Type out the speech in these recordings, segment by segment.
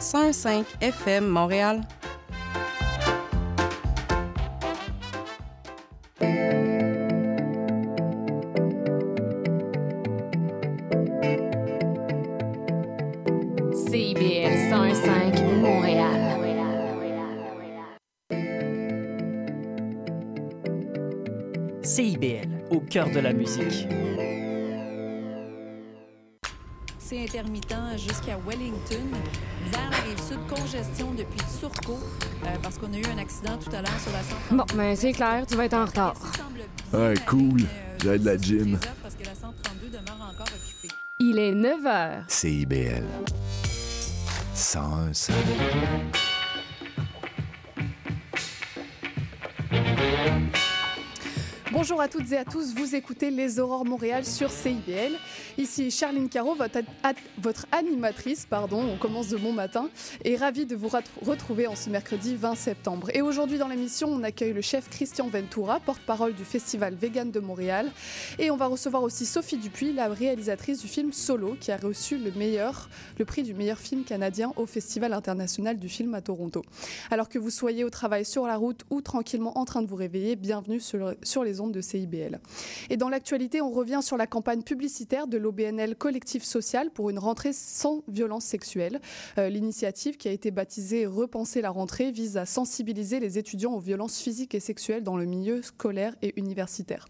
105 FM Montréal. CIBL 105 Montréal. CIBL, au cœur de la musique. Intermittent jusqu'à Wellington. Vers la rive sud, congestion depuis Turcot, euh, parce qu'on a eu un accident tout à l'heure sur la 132. Bon, ben c'est clair, tu vas être en retard. Ouais, cool. J'ai de la gym. Parce que la 132 demeure encore occupée. Il est 9 h. CIBL. 101 Bonjour à toutes et à tous, vous écoutez Les Aurores Montréal sur CIBL. Ici Charline Caro, votre, at- votre animatrice, pardon, on commence de bon matin, et ravie de vous retrouver en ce mercredi 20 septembre. Et aujourd'hui dans l'émission, on accueille le chef Christian Ventura, porte-parole du Festival Vegan de Montréal, et on va recevoir aussi Sophie Dupuis, la réalisatrice du film Solo, qui a reçu le, meilleur, le prix du meilleur film canadien au Festival international du film à Toronto. Alors que vous soyez au travail sur la route ou tranquillement en train de vous réveiller, bienvenue sur, sur les ondes de CIBL. Et dans l'actualité, on revient sur la campagne publicitaire de l'OBNL Collectif Social pour une rentrée sans violence sexuelle. Euh, L'initiative qui a été baptisée Repenser la rentrée vise à sensibiliser les étudiants aux violences physiques et sexuelles dans le milieu scolaire et universitaire.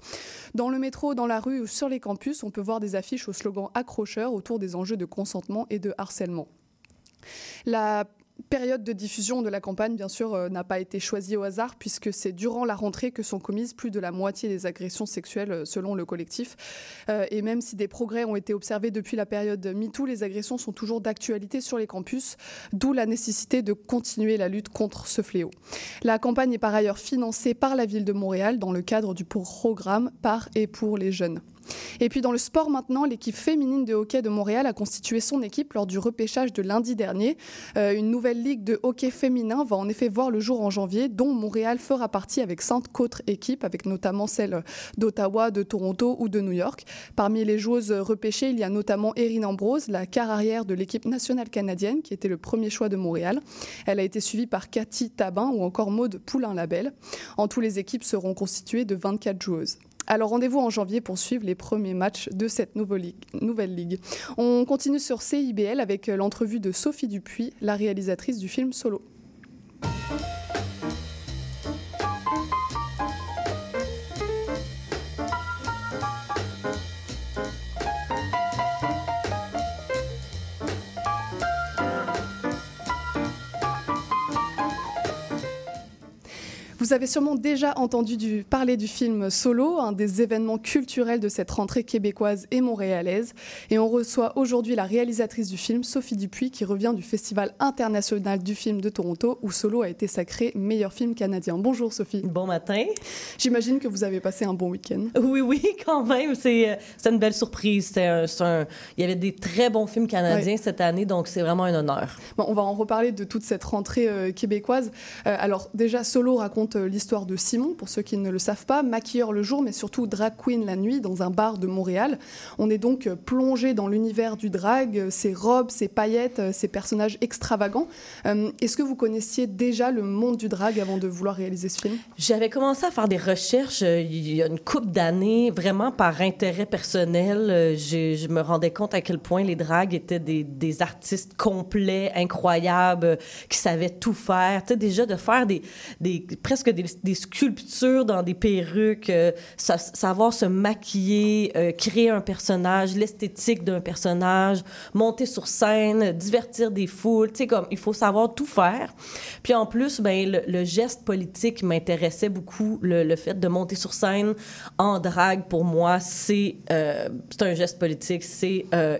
Dans le métro, dans la rue ou sur les campus, on peut voir des affiches au slogan accrocheur autour des enjeux de consentement et de harcèlement. Période de diffusion de la campagne, bien sûr, euh, n'a pas été choisie au hasard, puisque c'est durant la rentrée que sont commises plus de la moitié des agressions sexuelles, euh, selon le collectif. Euh, et même si des progrès ont été observés depuis la période MeToo, les agressions sont toujours d'actualité sur les campus, d'où la nécessité de continuer la lutte contre ce fléau. La campagne est par ailleurs financée par la ville de Montréal dans le cadre du programme Par et pour les jeunes. Et puis dans le sport maintenant, l'équipe féminine de hockey de Montréal a constitué son équipe lors du repêchage de lundi dernier. Euh, une nouvelle ligue de hockey féminin va en effet voir le jour en janvier, dont Montréal fera partie avec cinq autres équipes, avec notamment celles d'Ottawa, de Toronto ou de New York. Parmi les joueuses repêchées, il y a notamment Erin Ambrose, la quart arrière de l'équipe nationale canadienne, qui était le premier choix de Montréal. Elle a été suivie par Cathy Tabin ou encore Maude Poulain-Labelle. En tout, les équipes seront constituées de 24 joueuses. Alors rendez-vous en janvier pour suivre les premiers matchs de cette nouvelle ligue. On continue sur CIBL avec euh, l'entrevue de Sophie Dupuis, la réalisatrice du film Solo. Vous avez sûrement déjà entendu du- parler du film Solo, un des événements culturels de cette rentrée québécoise et montréalaise. Et on reçoit aujourd'hui la réalisatrice du film, Sophie Dupuis, qui revient du Festival international du film de Toronto, où Solo a été sacré meilleur film canadien. Bonjour Sophie. Bon matin. J'imagine que vous avez passé un bon week-end. Oui, oui, quand même. C'est euh, c'est une belle surprise. Un- un- Il y avait des très bons films canadiens cette année, donc c'est vraiment un honneur. Bon, on va en reparler de toute cette rentrée euh, québécoise. Euh, alors déjà, Solo raconte l'histoire de Simon, pour ceux qui ne le savent pas, maquilleur le jour, mais surtout drag queen la nuit, dans un bar de Montréal. On est donc euh, plongé dans l'univers du drag, euh, ses robes, ses paillettes, euh, ses personnages extravagants. Euh, Est-ce que vous connaissiez déjà le monde du drag avant de vouloir réaliser ce film? J'avais commencé à faire des recherches euh, il y a une couple d'années, vraiment par intérêt personnel. Euh, Je me rendais compte à quel point les dragues étaient des, des artistes complets, incroyables, euh, qui savaient tout faire. Tu sais, déjà de faire des, des presque des, des sculptures dans des perruques, euh, sa- savoir se maquiller, euh, créer un personnage, l'esthétique d'un personnage, monter sur scène, divertir des foules. Tu sais, comme il faut savoir tout faire. Puis en plus, ben le, le geste politique m'intéressait beaucoup. Le, le fait de monter sur scène en drague, pour moi, c'est euh, un geste politique, c'est euh,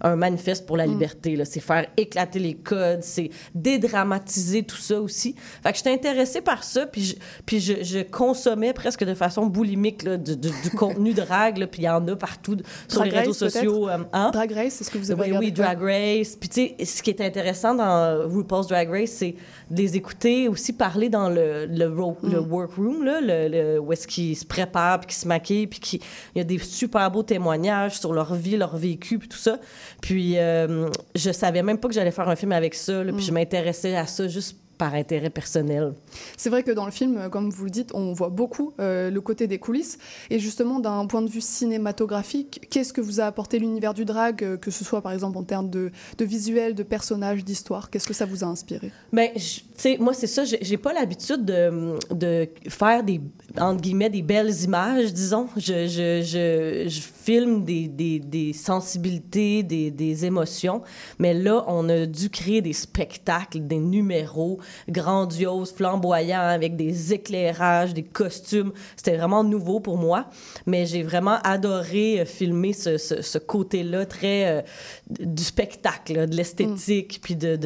un manifeste pour la liberté. là. C'est faire éclater les codes, c'est dédramatiser tout ça aussi. Fait que j'étais intéressée par ça. Puis je, puis je, je consommais presque de façon boulimique là, du, du, du contenu de drague, là, puis il y en a partout sur Drag les réseaux Race, sociaux. euh, hein? Drag Race, c'est ce que vous avez Oui, oui, Drag Race. Puis, tu sais, ce qui est intéressant dans RuPaul's Drag Race, c'est de les écouter aussi parler dans le, le, ro- le Mm. workroom, là, le, le- où est-ce qu'ils se préparent, puis qu'ils se maquillent, puis qu'il il y a des super beaux témoignages sur leur vie, leur vécu, puis tout ça. Puis, euh, je savais même pas que j'allais faire un film avec ça, là, puis Mm. je m'intéressais à ça juste par intérêt personnel. C'est vrai que dans le film, comme vous le dites, on voit beaucoup euh, le côté des coulisses. Et justement, d'un point de vue cinématographique, qu'est-ce que vous a apporté l'univers du drag, euh, que ce soit par exemple en termes de, de visuel, de personnages, d'histoire? Qu'est-ce que ça vous a inspiré? Je- tu sais, moi, c'est ça, j'ai j'ai pas l'habitude de, de faire des, entre guillemets, des belles images, disons. Je, je, je, je filme des, sensibilités, des, émotions, mais là, on a dû créer des spectacles, des numéros grandioses, flamboyants, avec des éclairages, des costumes. C'était vraiment nouveau pour moi, mais j'ai vraiment adoré euh, filmer ce, côté-là très euh, du spectacle, de l'esthétique, puis de,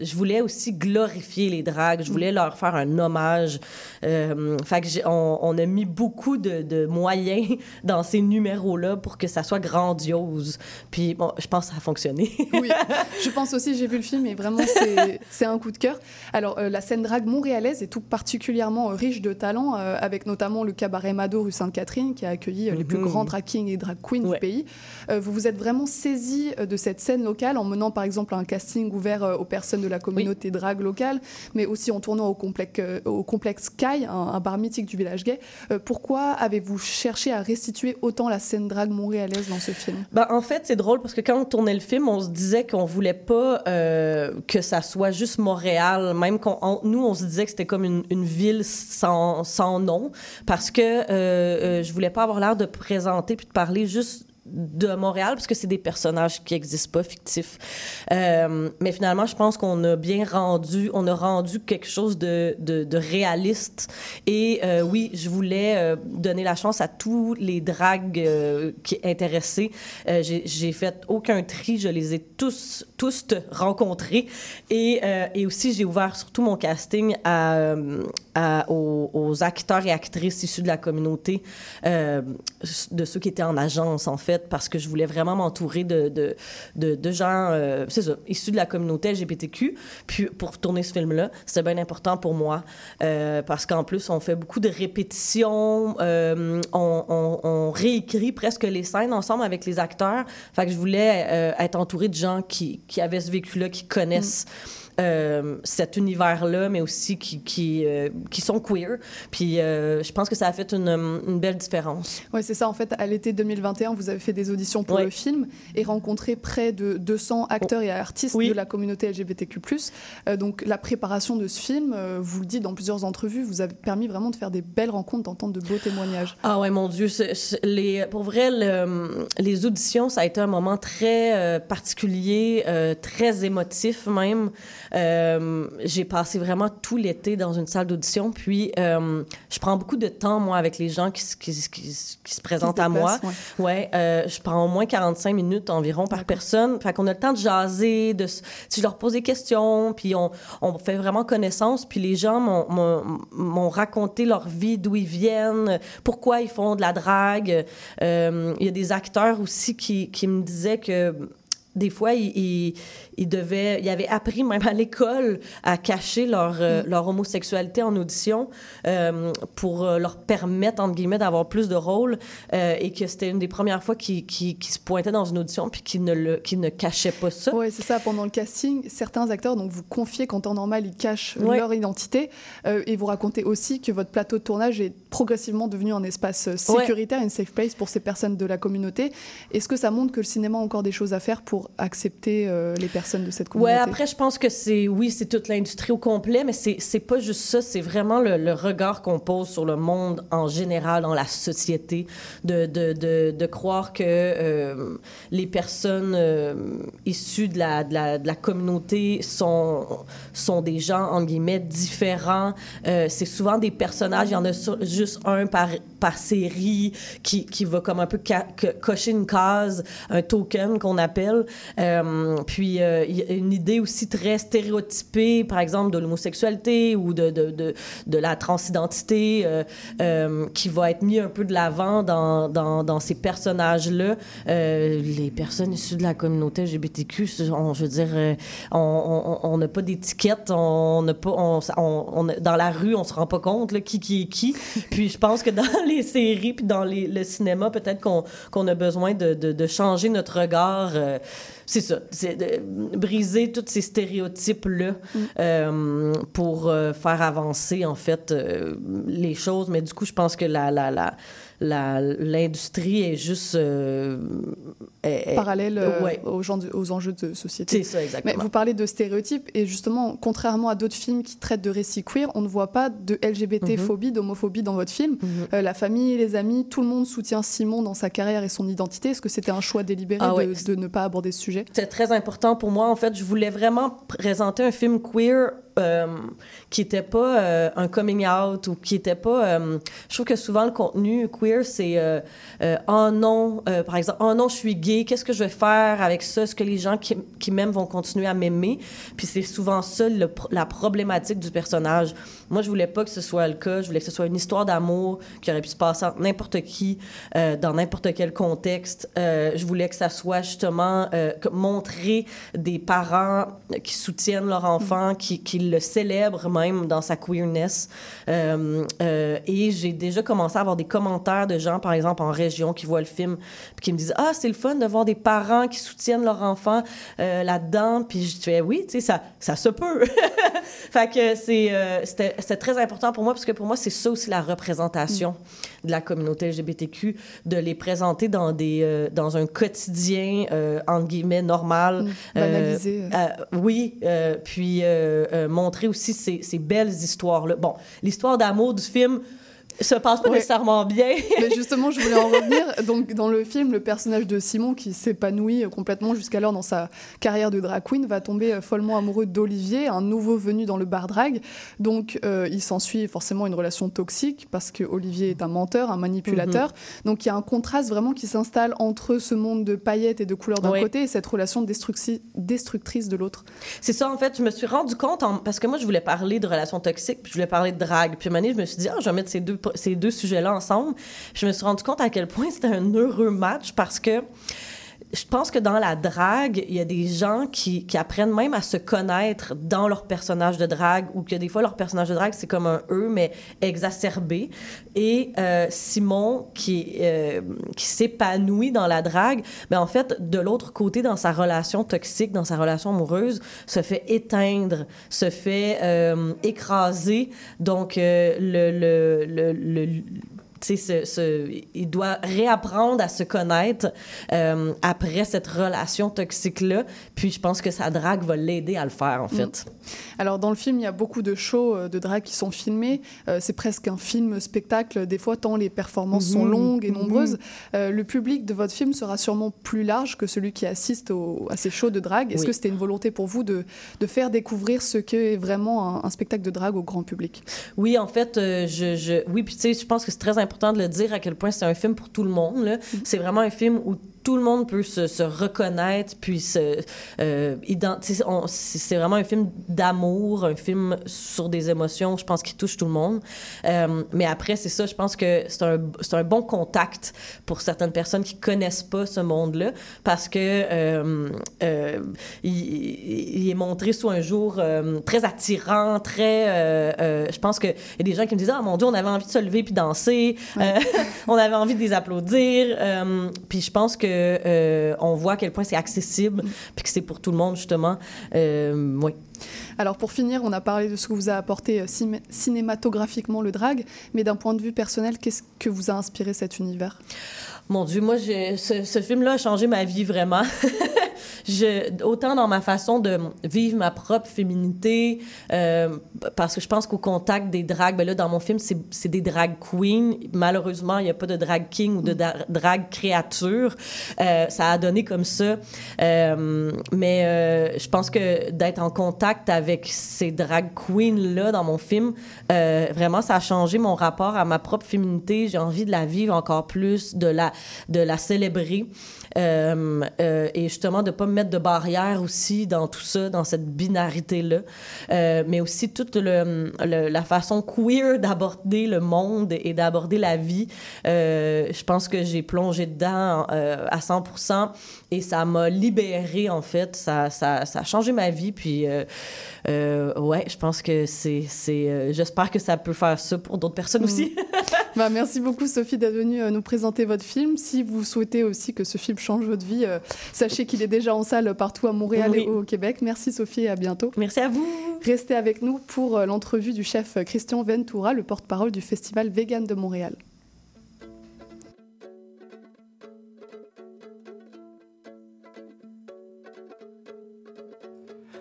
Je voulais aussi glorifier les dragues, je voulais leur faire un hommage. Euh, fait que on, a mis beaucoup de moyens dans ces numéros-là pour que ça soit grandiose. Puis bon, je pense que ça a fonctionné. Oui, je pense aussi, j'ai vu le film et vraiment c'est un coup de cœur. Alors euh, la scène drague montréalaise est tout particulièrement euh, riche de talent, euh, avec notamment le cabaret Mado rue Sainte-Catherine qui a accueilli les plus Mhm. grands drag kings et drag queens Ouais. du pays. Vous vous êtes vraiment saisi de cette scène locale en menant par exemple un casting ouvert aux personnes de la communauté drague locale, mais aussi en tournant au complexe, au complexe Sky, un, un bar mythique du village gay. Pourquoi avez-vous cherché à restituer autant la scène drague montréalaise dans ce film? Ben, en fait, c'est drôle parce que quand on tournait le film, on se disait qu'on voulait pas euh, que ça soit juste Montréal. Même qu'on, on- nous, on se disait que c'était comme une, une ville sans, sans nom parce que euh, euh, je voulais pas avoir l'air de présenter puis de parler juste de Montréal parce que c'est des personnages qui existent pas fictifs. Euh, mais finalement je pense qu'on a bien rendu on a rendu quelque chose de, de, réaliste. Et euh, oui je voulais euh, donner la chance à tous les dragues qui intéressés. J'ai fait aucun tri je les ai tous tous rencontrés. Et, et aussi j'ai ouvert surtout mon casting à, aux, aux acteurs et actrices issus de la communauté de ceux qui étaient en agence en fait parce que je voulais vraiment m'entourer de, de, de, gens euh, c'est ça issus de la communauté LGBTQ puis pour tourner ce film là c'était bien important pour moi euh, parce qu'en plus on fait beaucoup de répétitions euh, on, réécrit presque les scènes ensemble avec les acteurs. Fait que je voulais être entourée de gens qui, qui avaient ce vécu là qui connaissent euh, cet univers-là, mais aussi qui, qui, euh, qui sont queer. Puis euh, je pense que ça a fait une, une belle différence. Oui, c'est ça. En fait, à l'été 2021, vous avez fait des auditions pour Ouais. le film et rencontré près de 200 acteurs et artistes Oui. de la communauté LGBTQ+. Donc, la préparation de ce film, vous le dites dans plusieurs entrevues, vous avez permis vraiment de faire des belles rencontres, d'entendre de beaux témoignages. Ah ouais, mon Dieu. les, pour vrai, le- les auditions, ça a été un moment très particulier, très émotif même. Euh, j'ai passé vraiment tout l'été dans une salle d'audition. Puis, euh, je prends beaucoup de temps, moi, avec les gens qui, se- qui, se- qui se- qui se présentent à moi. déplacent, Ouais, euh, je prends au moins 45 minutes environ par personne. Fait qu'on a le temps de jaser, de, si je leur pose des questions, puis on, on fait vraiment connaissance. Puis les gens m'ont- raconté leur vie, d'où ils viennent, pourquoi ils font de la drague. Euh, Il y a des acteurs aussi qui, qui me disaient que des fois, ils, ils, ils devaient, ils avaient appris même à l'école à cacher leur, euh, leur homosexualité en audition euh, pour euh, leur permettre, entre guillemets, d'avoir plus de rôles euh, et que c'était une des premières fois qu'ils qu'ils se pointaient dans une audition puis qu'ils ne, le, qu'ils ne cachaient pas ça. Oui, c'est ça. Pendant le casting, certains acteurs, donc vous confiez qu'en temps normal, ils cachent Ouais. leur identité. et vous racontez aussi que votre plateau de tournage est progressivement devenu un espace euh, Ouais. sécuritaire, une safe place pour ces personnes de la communauté. Est-ce que ça montre que le cinéma a encore des choses à faire pour accepter les personnes de cette Ouais, communauté après, je pense que c'est, oui, c'est toute l'industrie au complet, mais c'est, c'est pas juste ça, c'est vraiment le, le regard qu'on pose sur le monde en général, dans la société, de, de, de, de croire que euh, les personnes euh, issues de la, de, la, de la communauté sont, sont des gens, entre guillemets, différents. Euh, c'est souvent des personnages, il y en a sur- juste un par, par série, qui, qui va comme un peu cocher une case, un token qu'on appelle. Euh, puis euh, une idée aussi très stéréotypée, par exemple, de l'homosexualité ou de, de, de, de la transidentité, euh, euh, qui va être mis un peu de l'avant dans, dans, dans ces personnages-là. Euh, les personnes issues de la communauté LGBTQ, on, je veux dire, on- n'a pas d'étiquette, on n'a on, on- dans la rue, on se rend pas compte là, qui qui est qui. Puis je pense que dans les séries puis dans les, le cinéma, peut-être qu'on qu'on a besoin de, de, de changer notre regard. euh, c'est ça, c'est de briser tous ces stéréotypes-là euh, pour euh, faire avancer, en fait, les choses. Mais du coup, je pense que la, la- l'industrie est juste... euh, est- Parallèle euh, ouais. aux, gens du- aux enjeux de société. C'est ça, Mais exactement. vous parlez de stéréotypes et justement, contrairement à d'autres films qui traitent de récits queer, on ne voit pas de LGBT-phobie, d'homophobie dans votre film. Mhm. Euh, la famille, les amis, tout le monde soutient Simon dans sa carrière et son identité. Est-ce que c'était un choix délibéré Ah de, ouais. de ne pas aborder ce sujet? C'était très important pour moi. En fait, je voulais vraiment présenter un film queer euh, qui n'était pas euh, un coming out ou qui n'était pas. euh, je trouve que souvent le contenu queer, c'est euh, euh, oh non, par exemple, oh non, je suis gay, qu'est-ce que je vais faire avec ça? Est-ce que les gens qui, qui m'aiment vont continuer à m'aimer? Puis c'est souvent ça la problématique du personnage. Moi, je voulais pas que ce soit le cas. Je voulais que ce soit une histoire d'amour qui aurait pu se passer entre n'importe qui, euh, dans n'importe quel contexte. Euh, je voulais que ça soit justement euh, montrer des parents qui soutiennent leur enfant, qui, qui le célèbrent même dans sa queerness. Euh, et j'ai déjà commencé à avoir des commentaires de gens, par exemple, en région qui voient le film, puis qui me disent Ah, c'est le fun de voir des parents qui soutiennent leur enfant là-dedans. Puis je fais Oui, tu sais, ça, ça se peut. fait que c'est, c'était, c'était très important pour moi, parce que pour moi, c'est ça aussi la représentation de la communauté LGBTQ, de les présenter dans, des, euh, dans un quotidien, euh, entre guillemets, normal. Mm. Banalisé, euh. Euh, oui, puis montrer aussi ces, ces belles histoires-là. Bon, l'histoire d'amour du film se passe pas Ouais. nécessairement bien. Mais justement, je voulais en revenir. Donc, dans le film, le personnage de Simon, qui s'épanouit complètement jusqu'alors dans sa carrière de drag queen, va tomber euh, follement amoureux d'Olivier, un nouveau venu dans le bar drag. Donc, euh, il s'ensuit forcément une relation toxique parce que Olivier est un menteur, un manipulateur. Donc, il y a un contraste vraiment qui s'installe entre ce monde de paillettes et de couleurs d'un côté et cette relation destructrice de l'autre. C'est ça, en fait, je me suis rendu compte, en- parce que moi, je voulais parler de relations toxiques, puis je voulais parler de drague. Puis à un moment donné, je me suis dit, ah, je vais mettre ces deux, ces deux sujets-là ensemble. Je me suis rendu compte à quel point c'était un heureux match, parce que je pense que dans la drague, il y a des gens qui, qui apprennent même à se connaître dans leur personnage de drague, ou que des fois, leur personnage de drague, c'est comme un eux, mais exacerbé. Et euh, Simon, qui, euh, qui s'épanouit dans la drague, mais en fait, de l'autre côté, dans sa relation toxique, dans sa relation amoureuse, se fait éteindre, se fait euh, écraser. Donc, euh, le, le, le, le- ce- ce- il doit réapprendre à se connaître euh, après cette relation toxique-là. Puis je pense que sa drague va l'aider à le faire, en fait. Alors dans le film, il y a beaucoup de shows euh, de drag qui sont filmés. Euh, c'est presque un film-spectacle, des fois tant les performances sont Mhm. longues et Mhm. nombreuses. Euh, le public de votre film sera sûrement plus large que celui qui assiste au- à ces shows de drag. Est-ce Oui. que c'était une volonté pour vous de, de faire découvrir ce qu'est vraiment un, un spectacle de drag au grand public? Oui, en fait, je, je- oui, puis tu sais, je pense que c'est très important de le dire à quel point c'est un film pour tout le monde. C'est vraiment un film où tout le monde peut se, se reconnaître, puis se, euh, c'est vraiment un film d'amour, un film sur des émotions, je pense, qui touche tout le monde. Euh, mais après, c'est ça, je pense que c'est un, bon contact pour certaines personnes qui connaissent pas ce monde-là, parce que euh, euh, il, il est montré sous un jour très attirant, très... je pense qu'il y a des gens qui me disent « Ah, mon Dieu, on avait envie de se lever puis danser. On avait envie de les applaudir. Puis je pense que euh, on voit à quel point c'est accessible puis que c'est pour tout le monde, justement. Euh, oui. Alors pour finir, on a parlé de ce que vous a apporté euh, cinématographiquement le drag, mais d'un point de vue personnel, qu'est-ce que vous a inspiré cet univers? Mon Dieu, moi, ce film-là a changé ma vie vraiment. je, autant dans ma façon de vivre ma propre féminité, euh, parce que je pense qu'au contact des drags, ben là, dans mon film, c'est des drag queens. Malheureusement, il n'y a pas de drag king ou de drag créature. Euh, ça a donné comme ça. Euh, mais je pense que d'être en contact avec ces drag queens-là dans mon film, vraiment, ça a changé mon rapport à ma propre féminité. J'ai envie de la vivre encore plus, de la, de la célébrer. Et justement de pas me mettre de barrière aussi dans tout ça, dans cette binarité-là, euh, mais aussi toute le, la façon queer d'aborder le monde et d'aborder la vie. je pense que j'ai plongé dedans à 100% et ça m'a libérée en fait, ça, ça, ça, a changé ma vie, puis ouais, je pense que c'est, c'est j'espère que ça peut faire ça pour d'autres personnes mm. aussi. bah, merci beaucoup Sophie d'être venue nous présenter votre film. Si vous souhaitez aussi que ce film change votre vie, euh, sachez qu'il est déjà en salle partout à Montréal et au Québec. Merci Sophie et à bientôt. Merci à vous. Restez avec nous pour euh, l'entrevue du chef Christian Ventura, le porte-parole du festival Vegan de Montréal.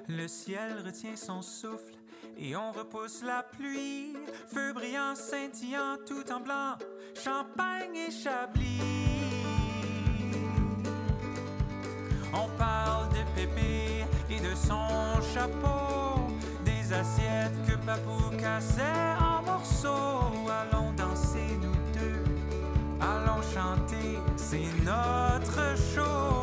Le ciel retient son souffle et on repousse la pluie. Feu brillant, scintillant, tout en blanc, champagne et chablis. On parle de Pépé et de son chapeau, des assiettes que Papou cassait en morceaux. Allons danser nous deux, allons chanter, c'est notre show.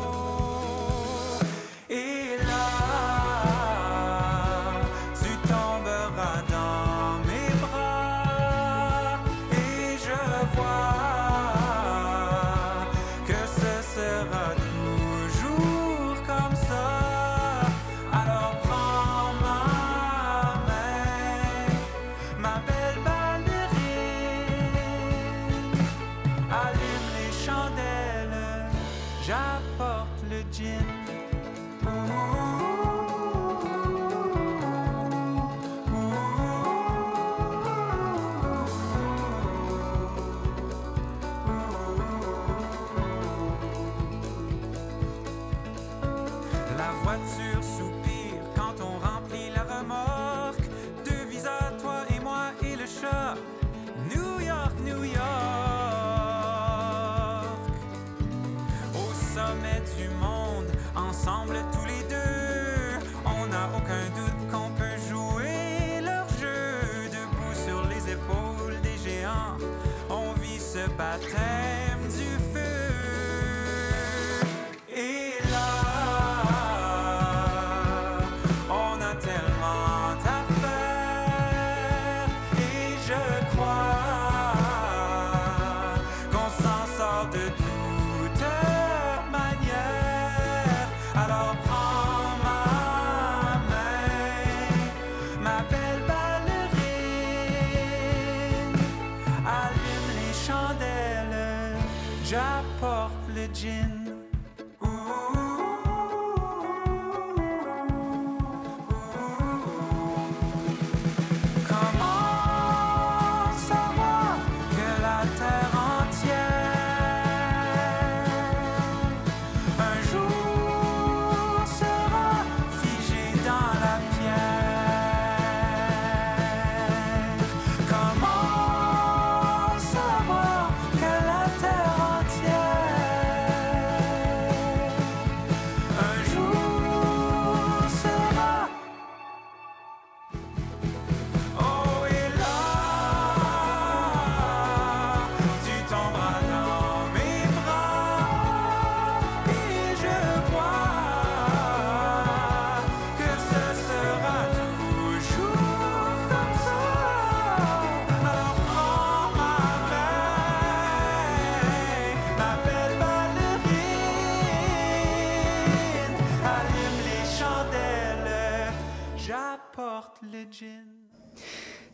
porte le jean.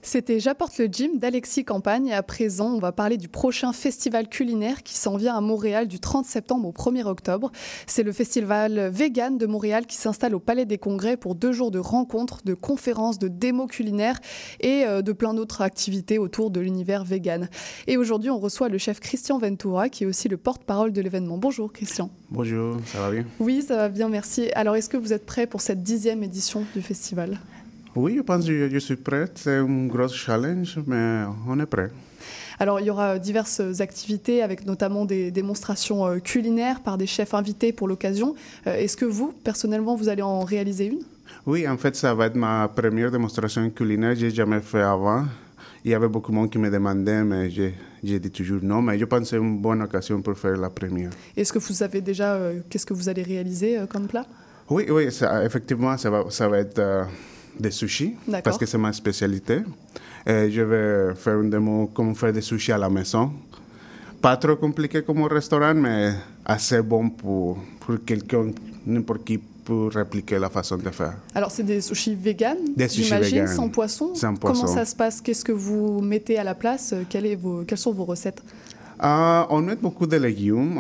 C'était J'apporte le gym d'Alexis Campagne. Et à présent, on va parler du prochain festival culinaire qui s'en vient à Montréal du 30 septembre au 1er octobre. C'est le festival vegan de Montréal qui s'installe au Palais des Congrès pour deux jours de rencontres, de conférences, de démos culinaires et euh, de plein d'autres activités autour de l'univers vegan. Et aujourd'hui, on reçoit le chef Christian Ventura qui est aussi le porte-parole de l'événement. Bonjour Christian. Bonjour, ça va bien? Oui, ça va bien, merci. Alors, est-ce que vous êtes prêt pour cette dixième édition du festival? Oui, je pense que je, je suis prête. C'est un gros challenge, mais on est prêt. Alors, il y aura diverses activités avec notamment des démonstrations euh, culinaires par des chefs invités pour l'occasion. Euh, Est-ce que vous, personnellement, vous allez en réaliser une? Oui, en fait, ça va être ma première démonstration culinaire. J'ai jamais fait avant. Il y avait beaucoup de monde qui me demandait, mais j'ai j'ai dit toujours non. Mais je pense que c'est une bonne occasion pour faire la première. Est-ce que vous savez déjà euh, qu'est-ce que vous allez réaliser euh, comme plat? Oui, oui, ça- effectivement, ça va, ça va être euh, des sushis, parce que c'est ma spécialité. Et je vais faire une démo comment faire des sushis à la maison. Pas trop compliqué comme au restaurant, mais assez bon pour, pour quelqu'un, n'importe qui, pour répliquer la façon de faire. Alors, c'est des sushis vegan, Des sushis vegan. sans poisson. Sans Comment poisson. ça se passe? Qu'est-ce que vous mettez à la place? Quelles, est vos- quelles sont vos recettes? Ah, on met beaucoup de légumes.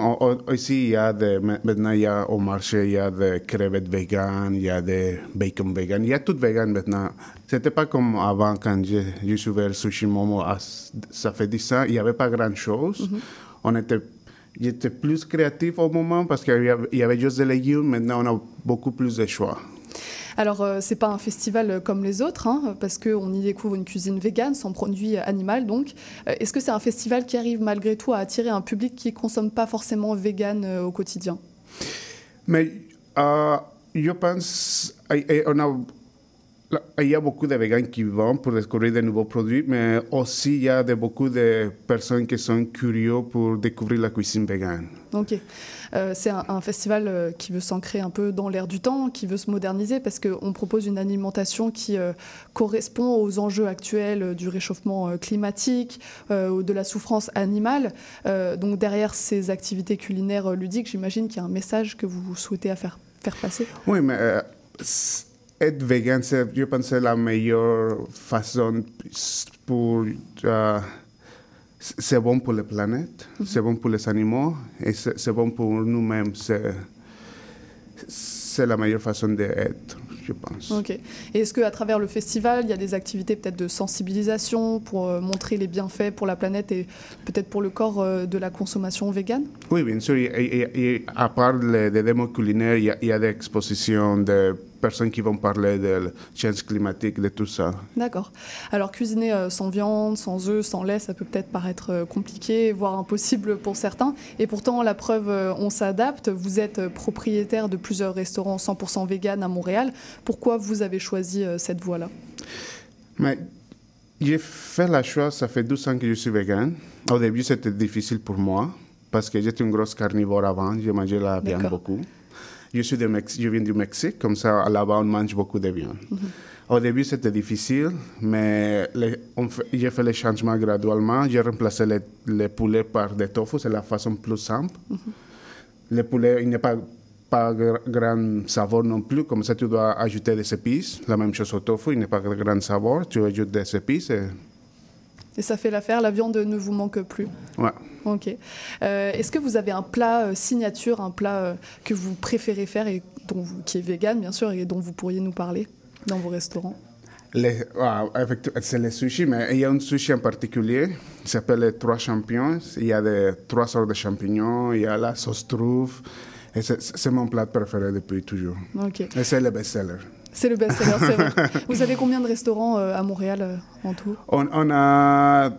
Ici, il y a de, ma- maintenant, il y a au marché, il y a des crevettes vegan, il y a des bacon vegan, il y a tout vegan maintenant. C'était pas comme avant quand j'ai ouvert Sushi Momo, à- ça fait 10 ans, il n'y avait pas grand-chose. On était, j'étais plus créatif au moment parce qu'il y y avait juste des légumes, maintenant on a beaucoup plus de choix. Alors, euh, c'est pas un festival euh, comme les autres, hein, parce qu'on y découvre une cuisine végane, sans produit animal. Donc, Euh, est-ce que c'est un festival qui arrive malgré tout à attirer un public qui consomme pas forcément vegan euh, au quotidien? Mais euh, je pense on a, il y a beaucoup de végans qui vont pour découvrir de nouveaux produits, mais aussi il y a de, beaucoup de personnes qui sont curieux pour découvrir la cuisine végane. Ok. Euh, c'est un, un festival euh, qui veut s'ancrer un peu dans l'air du temps, qui veut se moderniser parce qu'on propose une alimentation qui euh, correspond aux enjeux actuels euh, du réchauffement euh, climatique, euh, de la souffrance animale. Donc derrière ces activités culinaires ludiques, j'imagine qu'il y a un message que vous souhaitez à faire, faire passer. Oui, mais être vegan, c'est- je pense la meilleure façon pour... euh, c'est bon pour la planète, c'est bon pour les animaux et c'est bon pour nous-mêmes. C'est c'est la meilleure façon d'être, je pense. Ok. Et est-ce qu'à travers le festival, il y a des activités peut-être de sensibilisation pour euh, montrer les bienfaits pour la planète et peut-être pour le corps euh, de la consommation végane? Oui, bien sûr. Et, et- et à part les, démos culinaires, il y a, il y a des expositions de personnes qui vont parler de la change climatique, de tout ça. D'accord. Alors cuisiner euh, sans viande, sans œufs, sans lait, ça peut peut-être paraître euh, compliqué, voire impossible pour certains. Et pourtant, la preuve, euh, on s'adapte. Vous êtes propriétaire de plusieurs restaurants 100% vegan à Montréal. Pourquoi vous avez choisi cette voie-là? Mais j'ai fait la choix, ça fait 12 ans que je suis vegan. Au début, c'était difficile pour moi parce que j'étais une grosse carnivore avant, j'ai mangé la viande beaucoup. Je, suis de Mex- je viens du Mexique, comme ça, là-bas, on mange beaucoup de viande. Au début, c'était difficile, mais j'ai fait les changements graduellement. J'ai remplacé les, les poulets par des tofu, c'est la façon plus simple. Le poulet, il a pas, pas gr- grand saveur non plus, comme ça, tu dois ajouter des épices. La même chose au tofu, il a pas grand saveur, tu ajoutes des épices. Et... Et ça fait l'affaire, la viande ne vous manque plus. Ouais. Ok. Euh, Est-ce que vous avez un plat euh, signature, un plat euh, que vous préférez faire et dont vous- qui est vegan, bien sûr, et dont vous pourriez nous parler dans vos restaurants? Les, ah, c'est le sushi, mais il y a un sushi en particulier, qui s'appelle les trois champignons. Il y a des, trois sortes de champignons, il y a la sauce truffe. Et c'est- mon plat préféré depuis toujours. Ok. Et c'est le best-seller. C'est le best-seller. Vous avez combien de restaurants euh, à Montréal euh, en tout? On, on a,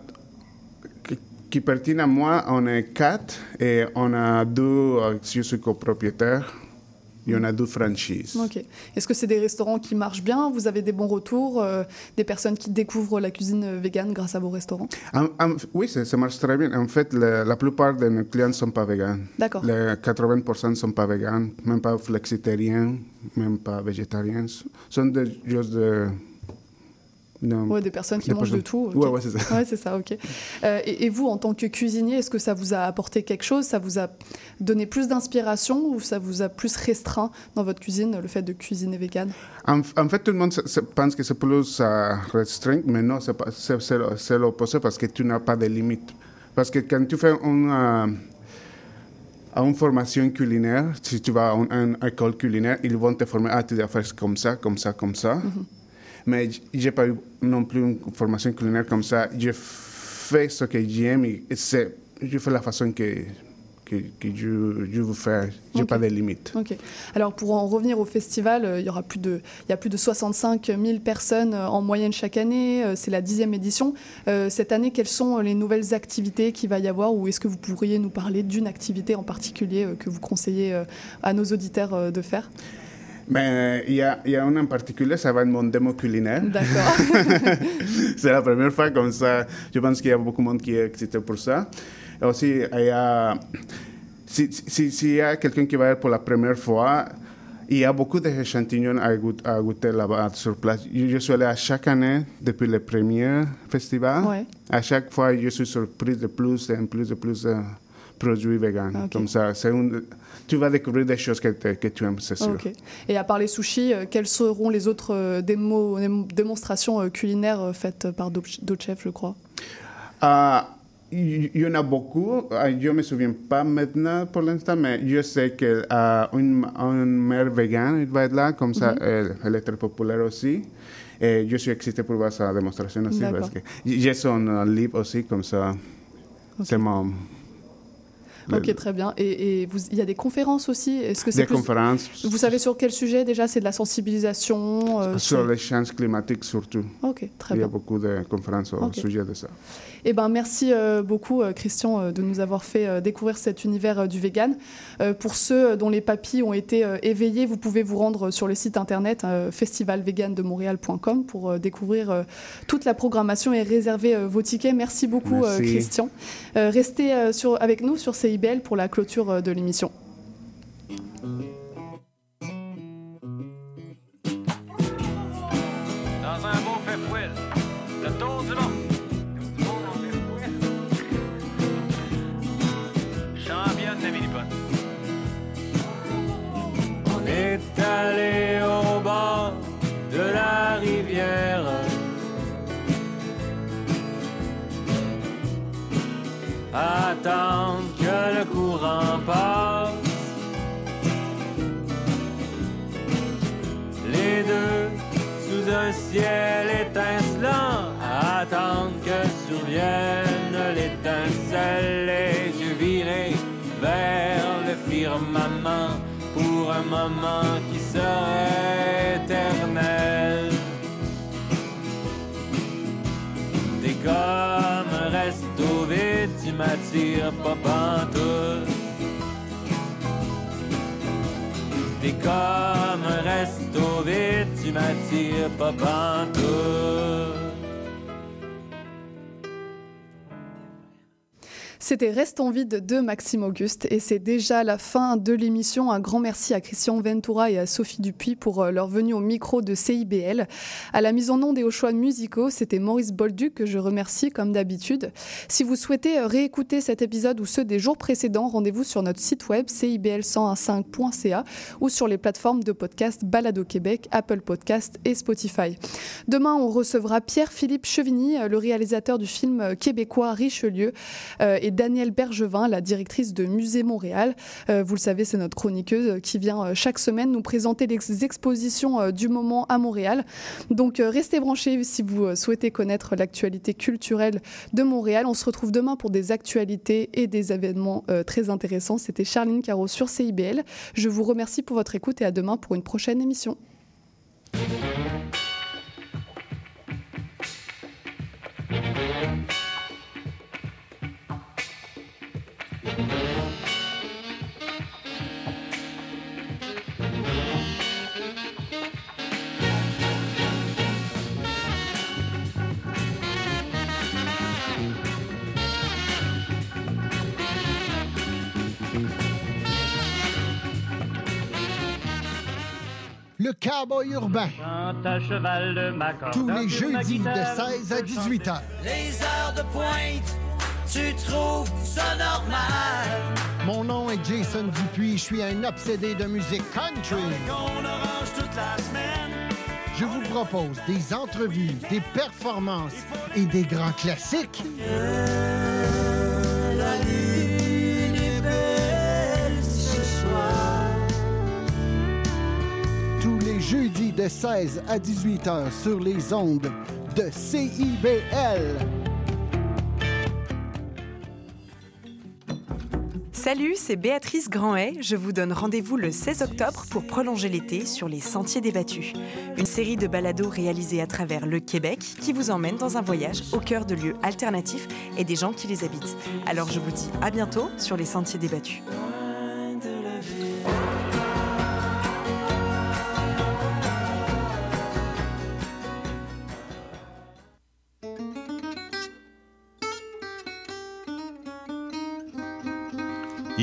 qui- qui pertinent à moi, on est quatre et on a deux, euh, je suis copropriétaire, et on a deux franchises. Ok. Est-ce que c'est des restaurants qui marchent bien? Vous avez des bons retours euh, Des personnes qui découvrent la cuisine euh, végane grâce à vos restaurants? En- en- oui, ça, ça marche très bien. En fait, le- la plupart de nos clients ne sont pas véganes. D'accord. Les 80% ne sont pas véganes, même pas flexitariens, même pas végétariens. Ce sont des, juste de. Ouais, des personnes qui Des mangent de tout. ok. Ouais, ouais, c'est ça. Ouais, c'est ça, ok. Euh, et, et vous, en tant que cuisinier, est-ce que ça vous a apporté quelque chose? Ça vous a donné plus d'inspiration ou ça vous a plus restreint dans votre cuisine, le fait de cuisiner vegan? En, en fait, tout le monde se- se pense que c'est plus euh, restreint, mais non, c'est l'opposé parce que tu n'as pas de limites. Parce que quand tu fais une, euh, une formation culinaire, si tu vas à une, une école culinaire, ils vont te former, ah, tu dois faire comme ça, comme ça, comme ça. Mais j'ai pas eu non plus une formation culinaire comme ça. Je fais ce que j'aime et c'est, je fais la façon que, que, que je, je veux faire. J'ai Ok. pas de limites. Ok. Alors pour en revenir au festival, euh, il y aura plus de, il y a plus de 65 000 personnes euh, en moyenne chaque année. euh, C'est la dixième édition. Cette année, quelles sont les nouvelles activités qu'il va y avoir ou est-ce que vous pourriez nous parler d'une activité en particulier que vous conseillez à nos auditeurs de faire? Mais il y a, y a une en particulier, ça va être mon démo culinaire. D'accord. c'est la première fois comme ça. Je pense qu'il y a beaucoup de monde qui est excité pour ça. Et aussi, il y a, si, si, s'il y a quelqu'un qui va être pour la première fois, il y a beaucoup d'échantillons à, goût- à goûter là-bas sur place. Je, je suis allé à chaque année depuis le premier festival. Ouais. À chaque fois, je suis surpris de plus et plus de plus de produits véganes. Ah, Ok. Comme ça, c'est une- tu vas découvrir des choses que, tu aimes, c'est sûr. Ok. Et à part les sushis, euh, quelles seront les autres euh, démo- démo- démonstrations euh, culinaires euh, faites par d'autres chefs, je crois? Ah, il y, y en a beaucoup. Ah, je ne me souviens pas maintenant pour l'instant, mais je sais qu'une une mère végane il va être là, comme ça, elle, elle est très populaire aussi. Et je suis excité pour voir sa démonstration aussi, parce que j'ai son euh, livre aussi, comme ça. C'est mon. Ok, très bien. Et, et vous- il y a des conférences aussi Est-ce que Des plus- conférences Vous savez sur quel sujet déjà C'est de la sensibilisation euh, sur les changements climatiques surtout. Ok, très Il y a bien. beaucoup de conférences au sujet de ça. Eh ben, merci euh, beaucoup, euh, Christian, de nous avoir fait découvrir cet univers du vegan. Pour ceux dont les papilles ont été éveillés, vous pouvez vous rendre sur le site internet festivalvegandemontréal.com pour découvrir toute la programmation et réserver vos tickets. Merci beaucoup, Merci. Christian. Restez sur, avec nous sur CIBL pour la clôture euh, de l'émission. Dans un beau fouille, le tour du monde. Pour un moment qui serait éternel. T'es comme un tu m'attires pas pantoute. T'es comme un tu m'attires pas. C'était Restons vide de Maxime Auguste et c'est déjà la fin de l'émission. Un grand merci à Christian Ventura et à Sophie Dupuis pour euh, leur venue au micro de CIBL. À la mise en onde et aux choix musicaux, c'était Maurice Bolduc que je remercie comme d'habitude. Si vous souhaitez euh, réécouter cet épisode ou ceux des jours précédents, rendez-vous sur notre site web cibl1015.ca ou sur les plateformes de podcast Balado Québec, Apple Podcast et Spotify. Demain, on recevra Pierre-Philippe Chevigny, euh, le réalisateur du film québécois Richelieu, et Danielle Bergevin, la directrice de Musée Montréal. Euh, vous le savez, c'est notre chroniqueuse qui vient euh, chaque semaine nous présenter les expositions euh, du moment à Montréal. Donc restez branchés si vous souhaitez connaître l'actualité culturelle de Montréal. On se retrouve demain pour des actualités et des événements très intéressants. C'était Charline Caro sur CIBL. Je vous remercie pour votre écoute et à demain pour une prochaine émission. Le cowboy urbain. à cheval de ma Tous les jeudis de 16 à 18 heures. Les heures de pointe, tu trouves ça normal? Mon nom est Jason Dupuis, je suis un obsédé de musique country. On orange toute la semaine. Je vous propose des entrevues, des performances et des grands classiques. La de 16 à 18 heures sur les ondes de CIBL. Salut, c'est Béatrice Grandet. Je vous donne rendez-vous le 16 octobre pour prolonger l'été sur les Sentiers débattus. Une série de balados réalisés à travers le Québec qui vous emmène dans un voyage au cœur de lieux alternatifs et des gens qui les habitent. Alors je vous dis à bientôt sur les Sentiers débattus.